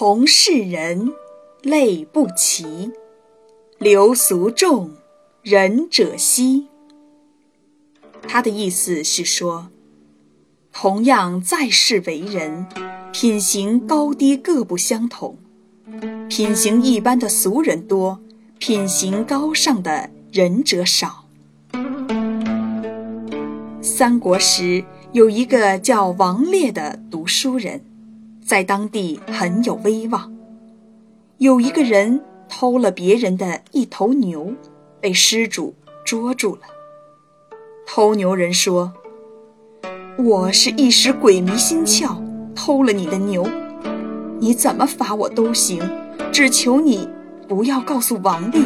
同是人，类不齐；流俗众，仁者稀。他的意思是说，同样在世为人，品行高低各不相同，品行一般的俗人多，品行高尚的仁者少。三国时有一个叫王烈的读书人，在当地很有威望。有一个人偷了别人的一头牛，被失主捉住了。偷牛人说：“我是一时鬼迷心窍，偷了你的牛，你怎么罚我都行，只求你不要告诉王烈。”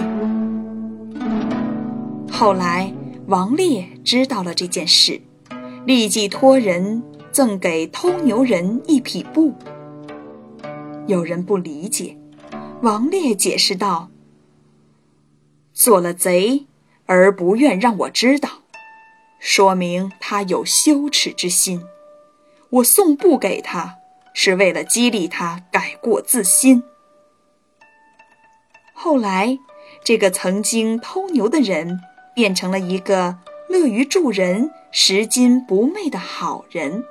后来。王烈知道了这件事，立即托人赠给偷牛人一匹布。有人不理解，王烈解释道：“做了贼而不愿让我知道，说明他有羞耻之心。我送布给他，是为了激励他改过自新。”后来，这个曾经偷牛的人。变成了一个乐于助人、拾金不昧的好人。